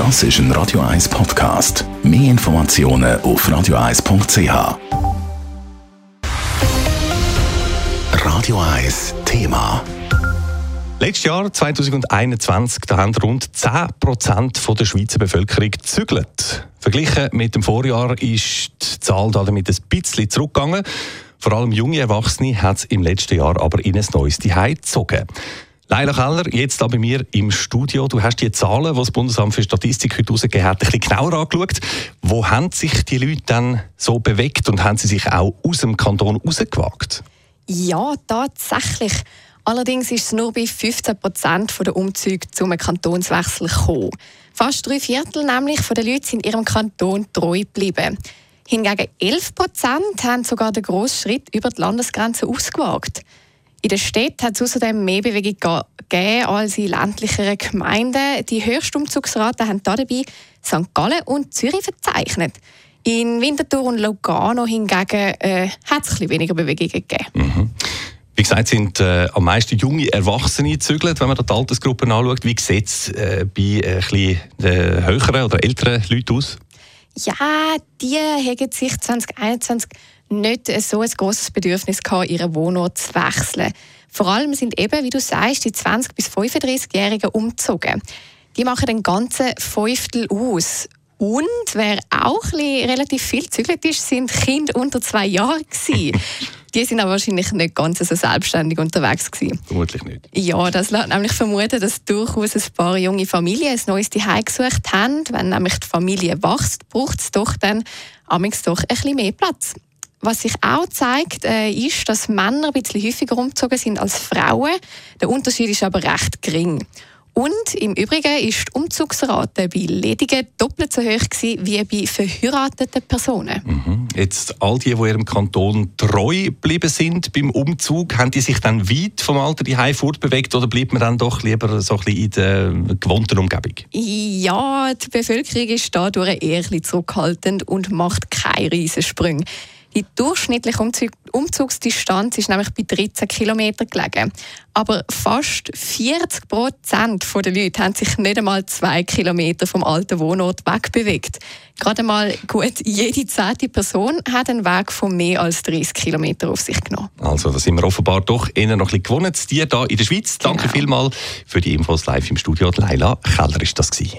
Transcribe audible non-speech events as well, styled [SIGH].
Das ist ein Radio 1 Podcast. Mehr Informationen auf radio1.ch. Radio 1 Thema. Letztes Jahr, 2021, da haben rund 10% der Schweizer Bevölkerung gezügelt. Verglichen mit dem Vorjahr ist die Zahl damit ein bisschen zurückgegangen. Vor allem junge Erwachsene hat es im letzten Jahr aber in ein neues Zuhause gezogen. Leila Keller, jetzt da bei mir im Studio. Du hast die Zahlen, die das Bundesamt für Statistik heute herausgegeben hat, ein bisschen genauer angeschaut. Wo haben sich die Leute dann so bewegt und haben sie sich auch aus dem Kanton rausgewagt? Ja, tatsächlich. Allerdings ist es nur bei 15 Prozent der Umzüge zum Kantonswechsel gekommen. Fast drei Viertel nämlich von den Leuten sind ihrem Kanton treu geblieben. Hingegen 11 Prozent haben sogar den grossen Schritt über die Landesgrenze ausgewagt. In der Stadt hat es außerdem mehr Bewegung gegeben als in ländlicheren Gemeinden. Die höchste Umzugsrate haben dabei St. Gallen und Zürich verzeichnet. In Winterthur und Lugano hingegen äh, hat es weniger Bewegungen gegeben. Mhm. Wie gesagt, sind äh, am meisten junge Erwachsene gezügelt, wenn man die Altersgruppen anschaut. Wie sieht es äh, bei äh, den höheren oder älteren Leuten aus? Ja, die haben sich 2021 nicht so ein großes Bedürfnis gehabt, ihren Wohnort zu wechseln. Vor allem sind eben, wie du sagst, die 20- bis 35-Jährigen umgezogen. Die machen den ganzen Fünftel aus. Und wer auch relativ viel gezügelt ist, sind Kinder unter zwei Jahren [LAUGHS] Die sind aber wahrscheinlich nicht ganz so selbstständig unterwegs gewesen. Vermutlich nicht. Ja, das lässt nämlich vermuten, dass durchaus ein paar junge Familien ein neues Zuhause gesucht haben. Wenn nämlich die Familie wächst, braucht es doch dann amigs doch ein bisschen mehr Platz. Was sich auch zeigt, äh, ist, dass Männer ein bisschen häufiger umgezogen sind als Frauen. Der Unterschied ist aber recht gering. Und im Übrigen ist die Umzugsrate bei Ledigen doppelt so hoch gewesen wie bei verheirateten Personen. Mhm. Jetzt all die, die ihrem Kanton treu geblieben sind beim Umzug, haben die sich dann weit vom Alter die fortbewegt oder bleibt man dann doch lieber so ein bisschen in der gewohnten Umgebung? Ja, die Bevölkerung ist dadurch eher ein zurückhaltend und macht keine Riesensprünge. Die durchschnittliche Umzug Umzugsdistanz ist nämlich bei 13 Kilometern gelegen. Aber fast 40 Prozent der Leute haben sich nicht einmal zwei Kilometer vom alten Wohnort wegbewegt. Gerade mal gut jede zehnte Person hat einen Weg von mehr als 30 Kilometern auf sich genommen. Also, da sind wir offenbar doch eher noch ein bisschen gewonnen. Die hier in der Schweiz. Genau. Danke vielmals für die Infos live im Studio. Leila Keller ist das gewesen.